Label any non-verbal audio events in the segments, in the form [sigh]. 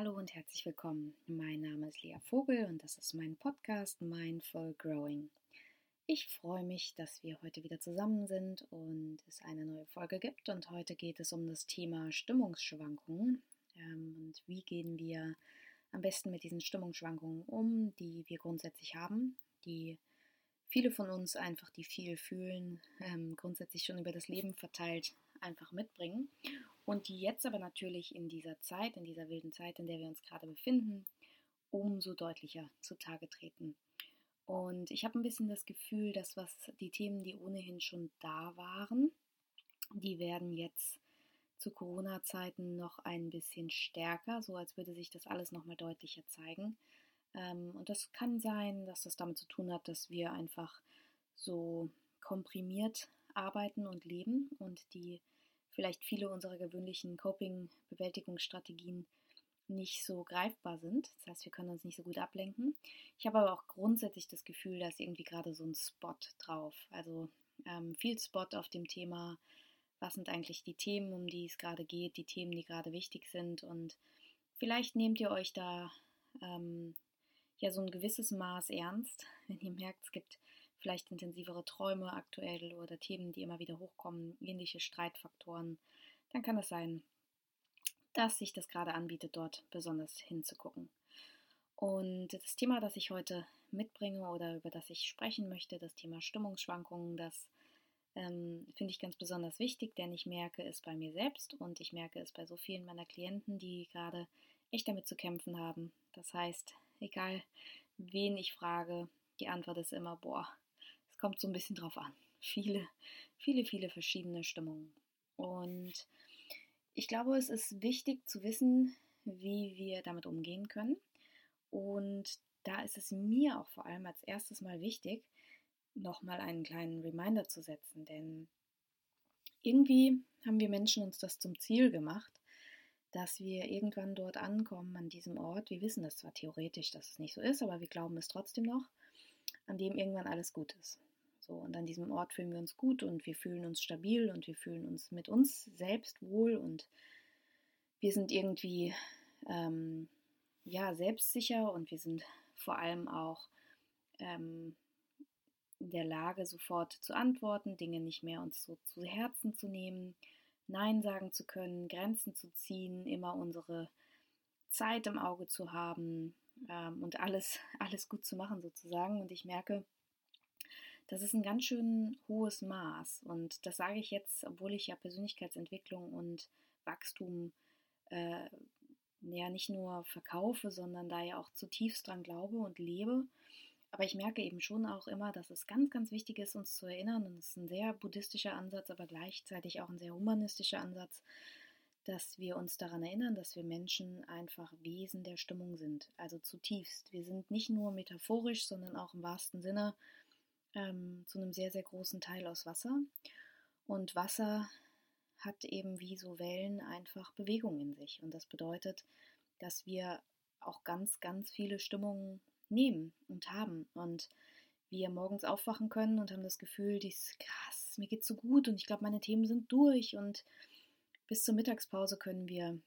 Hallo und herzlich willkommen. Mein Name ist Lea Vogel und das ist mein Podcast Mindful Growing. Ich freue mich, dass wir heute wieder zusammen sind und es eine neue Folge gibt. Und heute geht es um das Thema Stimmungsschwankungen. Ähm, und wie gehen wir am besten mit diesen Stimmungsschwankungen um, die wir grundsätzlich haben, die viele von uns einfach, die viel fühlen, ähm, grundsätzlich schon über das Leben verteilt einfach mitbringen und die jetzt aber natürlich in dieser Zeit, in dieser wilden Zeit, in der wir uns gerade befinden, umso deutlicher zutage treten. Und ich habe ein bisschen das Gefühl, dass was die Themen, die ohnehin schon da waren, die werden jetzt zu Corona-Zeiten noch ein bisschen stärker, so als würde sich das alles nochmal deutlicher zeigen. Ähm, und das kann sein, dass das damit zu tun hat, dass wir einfach so komprimiert arbeiten und leben und die vielleicht viele unserer gewöhnlichen Coping-Bewältigungsstrategien nicht so greifbar sind. Das heißt, wir können uns nicht so gut ablenken. Ich habe aber auch grundsätzlich das Gefühl, dass irgendwie gerade so ein Spot drauf. Also ähm, viel Spot auf dem Thema, was sind eigentlich die Themen, um die es gerade geht, die Themen, die gerade wichtig sind. Und vielleicht nehmt ihr euch da ähm, ja so ein gewisses Maß ernst, [laughs] wenn ihr merkt, es gibt vielleicht intensivere Träume aktuell oder Themen, die immer wieder hochkommen, ähnliche Streitfaktoren, dann kann es sein, dass sich das gerade anbietet, dort besonders hinzugucken. Und das Thema, das ich heute mitbringe oder über das ich sprechen möchte, das Thema Stimmungsschwankungen, das ähm, finde ich ganz besonders wichtig, denn ich merke es bei mir selbst und ich merke es bei so vielen meiner Klienten, die gerade echt damit zu kämpfen haben. Das heißt, egal wen ich frage, die Antwort ist immer, boah, kommt so ein bisschen drauf an. Viele, viele, viele verschiedene Stimmungen. Und ich glaube, es ist wichtig zu wissen, wie wir damit umgehen können. Und da ist es mir auch vor allem als erstes mal wichtig, nochmal einen kleinen Reminder zu setzen. Denn irgendwie haben wir Menschen uns das zum Ziel gemacht, dass wir irgendwann dort ankommen, an diesem Ort. Wir wissen das zwar theoretisch, dass es nicht so ist, aber wir glauben es trotzdem noch, an dem irgendwann alles gut ist. So, und an diesem Ort fühlen wir uns gut und wir fühlen uns stabil und wir fühlen uns mit uns selbst wohl und wir sind irgendwie ähm, ja selbstsicher und wir sind vor allem auch ähm, in der Lage, sofort zu antworten, Dinge nicht mehr uns so zu Herzen zu nehmen, Nein sagen zu können, Grenzen zu ziehen, immer unsere Zeit im Auge zu haben ähm, und alles, [laughs] alles gut zu machen sozusagen. Und ich merke, das ist ein ganz schön hohes Maß. Und das sage ich jetzt, obwohl ich ja Persönlichkeitsentwicklung und Wachstum äh, ja nicht nur verkaufe, sondern da ja auch zutiefst dran glaube und lebe. Aber ich merke eben schon auch immer, dass es ganz, ganz wichtig ist, uns zu erinnern, und es ist ein sehr buddhistischer Ansatz, aber gleichzeitig auch ein sehr humanistischer Ansatz, dass wir uns daran erinnern, dass wir Menschen einfach Wesen der Stimmung sind. Also zutiefst. Wir sind nicht nur metaphorisch, sondern auch im wahrsten Sinne ähm, zu einem sehr, sehr großen Teil aus Wasser. Und Wasser hat eben wie so Wellen einfach Bewegung in sich. Und das bedeutet, dass wir auch ganz, ganz viele Stimmungen nehmen und haben. Und wir morgens aufwachen können und haben das Gefühl, dies krass, mir geht so gut und ich glaube, meine Themen sind durch. Und bis zur Mittagspause können wir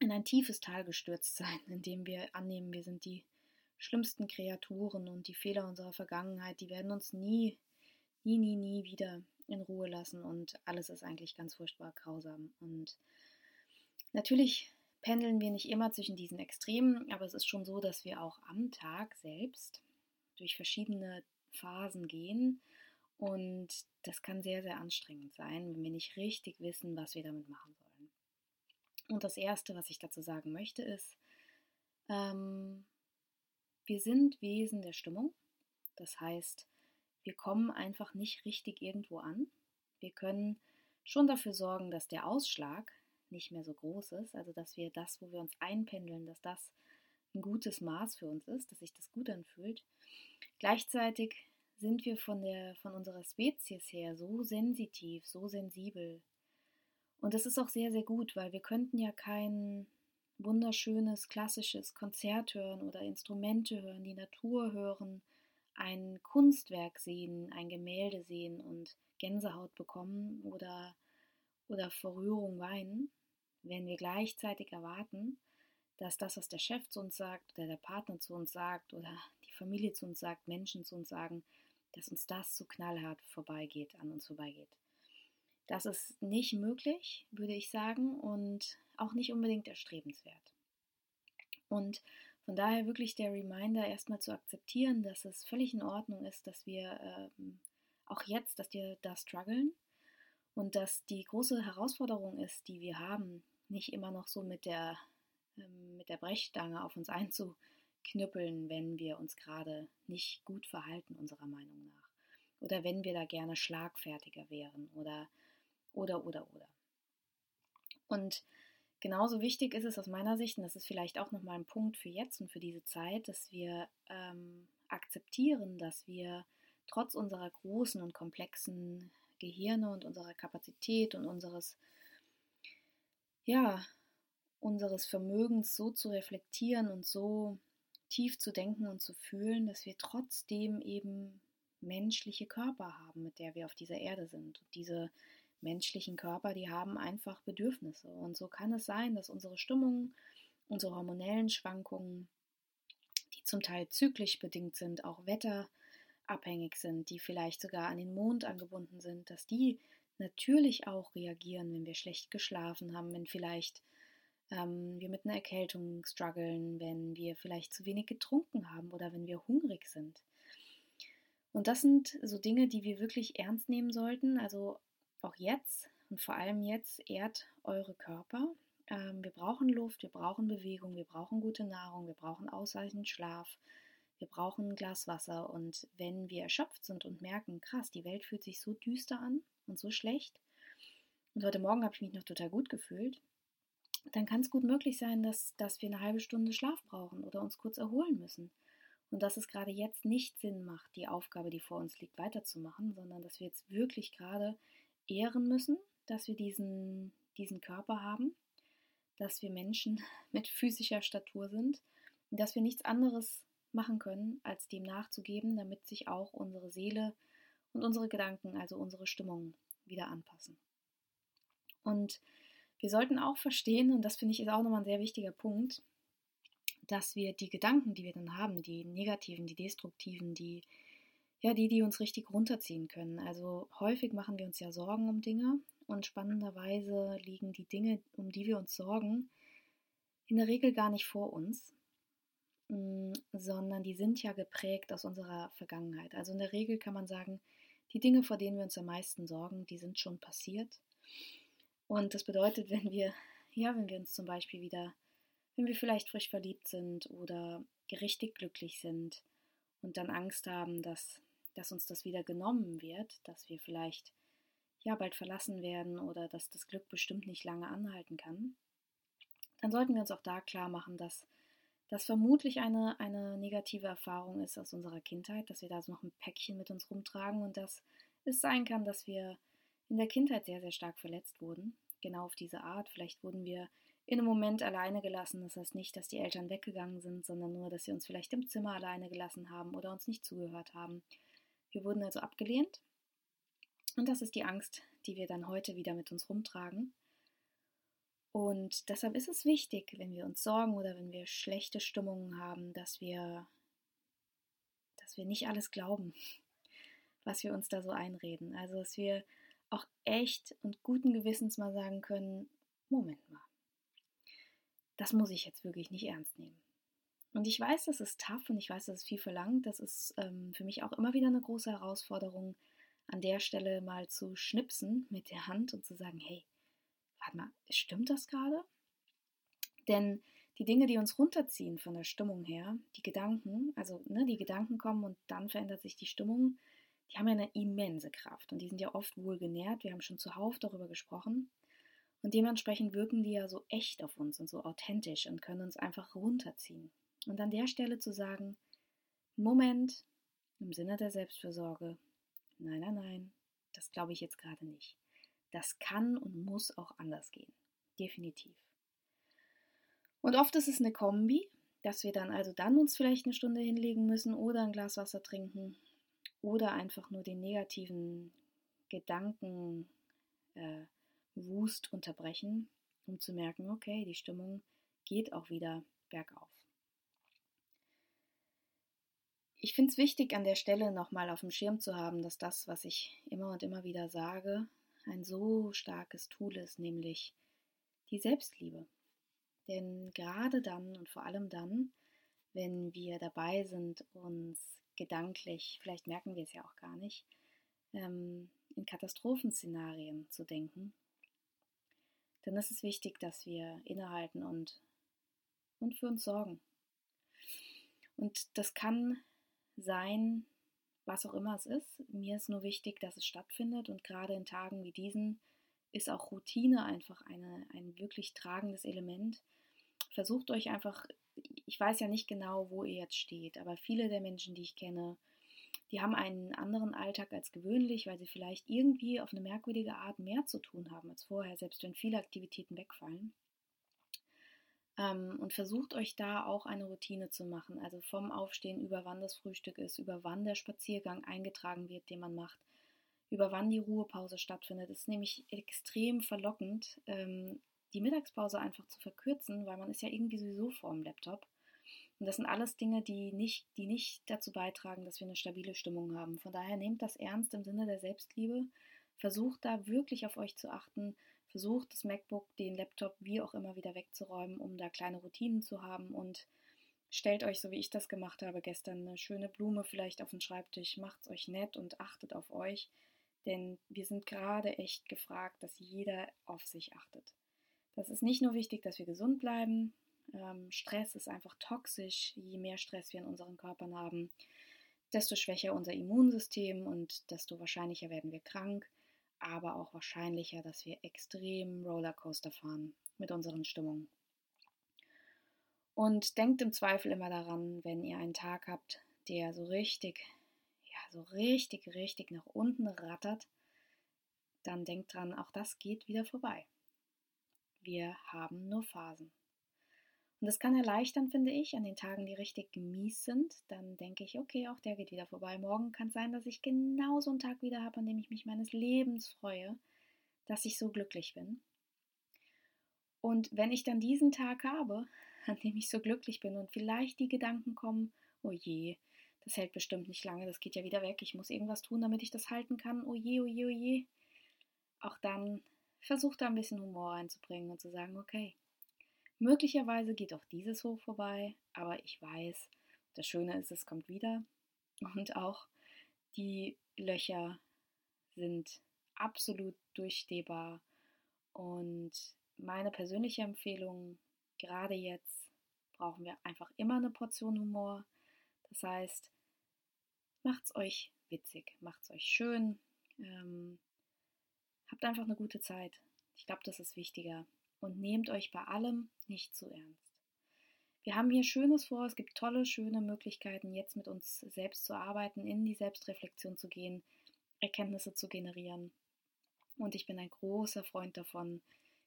in ein tiefes Tal gestürzt [laughs] sein, in dem wir annehmen, wir sind die schlimmsten Kreaturen und die Fehler unserer Vergangenheit, die werden uns nie, nie, nie, nie wieder in Ruhe lassen und alles ist eigentlich ganz furchtbar grausam. Und natürlich pendeln wir nicht immer zwischen diesen Extremen, aber es ist schon so, dass wir auch am Tag selbst durch verschiedene Phasen gehen und das kann sehr, sehr anstrengend sein, wenn wir nicht richtig wissen, was wir damit machen sollen. Und das Erste, was ich dazu sagen möchte, ist, ähm, wir sind Wesen der Stimmung. Das heißt, wir kommen einfach nicht richtig irgendwo an. Wir können schon dafür sorgen, dass der Ausschlag nicht mehr so groß ist, also dass wir das, wo wir uns einpendeln, dass das ein gutes Maß für uns ist, dass sich das gut anfühlt. Gleichzeitig sind wir von, der, von unserer Spezies her so sensitiv, so sensibel. Und das ist auch sehr, sehr gut, weil wir könnten ja keinen wunderschönes klassisches Konzert hören oder Instrumente hören, die Natur hören, ein Kunstwerk sehen, ein Gemälde sehen und Gänsehaut bekommen oder, oder vor Rührung weinen, wenn wir gleichzeitig erwarten, dass das, was der Chef zu uns sagt oder der Partner zu uns sagt oder die Familie zu uns sagt, Menschen zu uns sagen, dass uns das so knallhart vorbeigeht, an uns vorbeigeht. Das ist nicht möglich, würde ich sagen, und auch nicht unbedingt erstrebenswert. Und von daher wirklich der Reminder, erstmal zu akzeptieren, dass es völlig in Ordnung ist, dass wir ähm, auch jetzt, dass wir da strugglen und dass die große Herausforderung ist, die wir haben, nicht immer noch so mit der, ähm, mit der Brechstange auf uns einzuknüppeln, wenn wir uns gerade nicht gut verhalten, unserer Meinung nach. Oder wenn wir da gerne schlagfertiger wären oder, oder, oder, oder. Und genauso wichtig ist es aus meiner Sicht, und das ist vielleicht auch nochmal ein Punkt für jetzt und für diese Zeit, dass wir ähm, akzeptieren, dass wir trotz unserer großen und komplexen Gehirne und unserer Kapazität und unseres, ja, unseres Vermögens so zu reflektieren und so tief zu denken und zu fühlen, dass wir trotzdem eben menschliche Körper haben, mit der wir auf dieser Erde sind. Und diese menschlichen Körper, die haben einfach Bedürfnisse. Und so kann es sein, dass unsere Stimmung, unsere hormonellen Schwankungen, die zum Teil zyklisch bedingt sind, auch wetterabhängig sind, die vielleicht sogar an den Mond angebunden sind, dass die natürlich auch reagieren, wenn wir schlecht geschlafen haben, wenn vielleicht ähm, wir mit einer Erkältung strugglen, wenn wir vielleicht zu wenig getrunken haben oder wenn wir hungrig sind. Und das sind so Dinge, die wir wirklich ernst nehmen sollten. Also auch jetzt und vor allem jetzt ehrt eure Körper. Ähm, wir brauchen Luft, wir brauchen Bewegung, wir brauchen gute Nahrung, wir brauchen ausreichend Schlaf, wir brauchen ein Glas Wasser. Und wenn wir erschöpft sind und merken, krass, die Welt fühlt sich so düster an und so schlecht, und heute Morgen habe ich mich noch total gut gefühlt, dann kann es gut möglich sein, dass, dass wir eine halbe Stunde Schlaf brauchen oder uns kurz erholen müssen. Und dass es gerade jetzt nicht Sinn macht, die Aufgabe, die vor uns liegt, weiterzumachen, sondern dass wir jetzt wirklich gerade ehren müssen, dass wir diesen, diesen Körper haben, dass wir Menschen [laughs] mit physischer Statur sind und dass wir nichts anderes machen können, als dem nachzugeben, damit sich auch unsere Seele und unsere Gedanken, also unsere Stimmung, wieder anpassen. Und wir sollten auch verstehen, und das finde ich ist auch nochmal ein sehr wichtiger Punkt, dass wir die Gedanken, die wir dann haben, die negativen, die destruktiven, die ja, die, die uns richtig runterziehen können. Also häufig machen wir uns ja Sorgen um Dinge und spannenderweise liegen die Dinge, um die wir uns sorgen, in der Regel gar nicht vor uns, mm, sondern die sind ja geprägt aus unserer Vergangenheit. Also in der Regel kann man sagen, die Dinge, vor denen wir uns am meisten sorgen, die sind schon passiert. Und das bedeutet, wenn wir, ja, wenn wir uns zum Beispiel wieder, wenn wir vielleicht frisch verliebt sind oder richtig glücklich sind und dann Angst haben, dass dass uns das wieder genommen wird, dass wir vielleicht ja bald verlassen werden oder dass das Glück bestimmt nicht lange anhalten kann, dann sollten wir uns auch da klar machen, dass das vermutlich eine, eine negative Erfahrung ist aus unserer Kindheit, dass wir da so noch ein Päckchen mit uns rumtragen und dass es sein kann, dass wir in der Kindheit sehr, sehr stark verletzt wurden. Genau auf diese Art. Vielleicht wurden wir in einem Moment alleine gelassen. Das heißt nicht, dass die Eltern weggegangen sind, sondern nur, dass sie uns vielleicht im Zimmer alleine gelassen haben oder uns nicht zugehört haben wir wurden also abgelehnt. Und das ist die Angst, die wir dann heute wieder mit uns rumtragen. Und deshalb ist es wichtig, wenn wir uns sorgen oder wenn wir schlechte Stimmungen haben, dass wir, dass wir nicht alles glauben, [laughs] was wir uns da so einreden. Also dass wir auch echt und guten Gewissens mal sagen können, Moment mal, das muss ich jetzt wirklich nicht ernst nehmen. Und ich weiß, das ist tough und ich weiß, das ist viel verlangt. Das ist ähm, für mich auch immer wieder eine große Herausforderung, an der Stelle mal zu schnipsen mit der Hand und zu sagen, hey, warte mal, stimmt das gerade? Denn die Dinge, die uns runterziehen von der Stimmung her, die Gedanken, also ne, die Gedanken kommen und dann verändert sich die Stimmung, die haben ja eine immense Kraft und die sind ja oft wohl genährt. Wir haben schon zuhauf darüber gesprochen. Und dementsprechend wirken die ja so echt auf uns und so authentisch und können uns einfach runterziehen. Und an der Stelle zu sagen, Moment, im Sinne der Selbstfürsorge, nein, nein, nein, das glaube ich jetzt gerade nicht. Das kann und muss auch anders gehen. Definitiv. Und oft ist es eine Kombi, dass wir dann also dann uns vielleicht eine Stunde hinlegen müssen oder ein Glas Wasser trinken oder einfach nur den negativen Gedanken äh, Wust unterbrechen, um zu merken, okay, die Stimmung geht auch wieder bergauf. Ich finde es wichtig, an der Stelle nochmal auf dem Schirm zu haben, dass das, was ich immer und immer wieder sage, ein so starkes Tool ist, nämlich die Selbstliebe. Denn gerade dann und vor allem dann, wenn wir dabei sind, uns gedanklich, vielleicht merken wir es ja auch gar nicht, ähm, in Katastrophenszenarien zu denken, dann ist es wichtig, dass wir innehalten und, und für uns sorgen. Und das kann sein, was auch immer es ist. Mir ist nur wichtig, dass es stattfindet und gerade in Tagen wie diesen ist auch Routine einfach eine, ein wirklich tragendes Element. Versucht euch einfach, ich weiß ja nicht genau, wo ihr jetzt steht, aber viele der Menschen, die ich kenne, die haben einen anderen Alltag als gewöhnlich, weil sie vielleicht irgendwie auf eine merkwürdige Art mehr zu tun haben als vorher, selbst wenn viele Aktivitäten wegfallen. Ähm, und versucht euch da auch eine Routine zu machen, also vom Aufstehen über wann das Frühstück ist, über wann der Spaziergang eingetragen wird, den man macht, über wann die Ruhepause stattfindet. Es ist nämlich extrem verlockend, ähm, die Mittagspause einfach zu verkürzen, weil man ist ja irgendwie sowieso vor dem Laptop. Und das sind alles Dinge, die nicht, die nicht dazu beitragen, dass wir eine stabile Stimmung haben. Von daher nehmt das ernst im Sinne der Selbstliebe. Versucht da wirklich auf euch zu achten. Versucht das MacBook, den Laptop, wie auch immer wieder wegzuräumen, um da kleine Routinen zu haben. Und stellt euch, so wie ich das gemacht habe gestern, eine schöne Blume vielleicht auf den Schreibtisch. Macht es euch nett und achtet auf euch. Denn wir sind gerade echt gefragt, dass jeder auf sich achtet. Das ist nicht nur wichtig, dass wir gesund bleiben, ähm, Stress ist einfach toxisch. Je mehr Stress wir in unseren Körpern haben, desto schwächer unser Immunsystem und desto wahrscheinlicher werden wir krank, aber auch wahrscheinlicher, dass wir extrem Rollercoaster fahren mit unseren Stimmungen. Und denkt im Zweifel immer daran, wenn ihr einen Tag habt, der so richtig, ja, so richtig, richtig nach unten rattert, dann denkt dran, auch das geht wieder vorbei. Wir haben nur Phasen. Und das kann erleichtern, finde ich, an den Tagen, die richtig mies sind. Dann denke ich, okay, auch der geht wieder vorbei. Morgen kann es sein, dass ich genau so einen Tag wieder habe, an dem ich mich meines Lebens freue, dass ich so glücklich bin. Und wenn ich dann diesen Tag habe, [laughs] an dem ich so glücklich bin und vielleicht die Gedanken kommen, oh je, das hält bestimmt nicht lange, das geht ja wieder weg, ich muss irgendwas tun, damit ich das halten kann, oh je, oh je, oh je. Auch dann versucht da ein bisschen Humor reinzubringen und zu sagen, okay, Möglicherweise geht auch dieses Hoch vorbei, aber ich weiß, das Schöne ist, es kommt wieder. Und auch die Löcher sind absolut durchstehbar. Und meine persönliche Empfehlung, gerade jetzt, brauchen wir einfach immer eine Portion Humor. Das heißt, macht's euch witzig, macht's euch schön, ähm, habt einfach eine gute Zeit. Ich glaube, das ist wichtiger und nehmt euch bei allem nicht zu ernst. Wir haben hier Schönes vor, es gibt tolle, schöne Möglichkeiten, jetzt mit uns selbst zu arbeiten, in die Selbstreflexion zu gehen, Erkenntnisse zu generieren. Und ich bin ein großer Freund davon.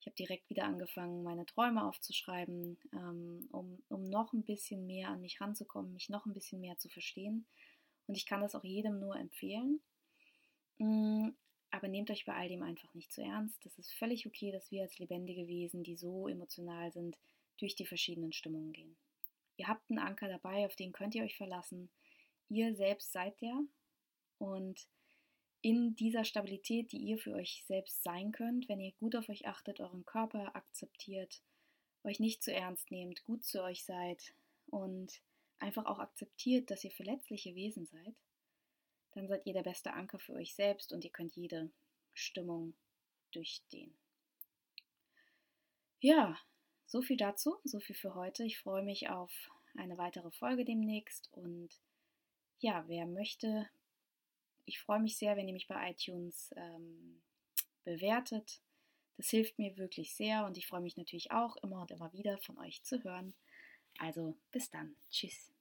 Ich habe direkt wieder angefangen, meine Träume aufzuschreiben, ähm, um, um noch ein bisschen mehr an mich ranzukommen, mich noch ein bisschen mehr zu verstehen. Und ich kann das auch jedem nur empfehlen. Aber nehmt euch bei all dem einfach nicht zu ernst. Das ist völlig okay, dass wir als lebendige Wesen, die so emotional sind, durch die verschiedenen Stimmungen gehen. Ihr habt einen Anker dabei, auf den könnt ihr euch verlassen. Ihr selbst seid der. Und in dieser Stabilität, die ihr für euch selbst sein könnt, wenn ihr gut auf euch achtet, euren Körper akzeptiert, euch nicht zu ernst nehmt, gut zu euch seid und einfach auch akzeptiert, dass ihr verletzliche Wesen seid, dann seid ihr der beste Anker für euch selbst und ihr könnt jede Stimmung durchstehen. Ja, so viel dazu, so viel für heute. Ich freue mich auf eine weitere Folge demnächst und ja, wer möchte, ich freue mich sehr, wenn ihr mich bei iTunes ähm, bewertet. Das hilft mir wirklich sehr und ich freue mich natürlich auch immer und immer wieder von euch zu hören. Also bis dann. Tschüss.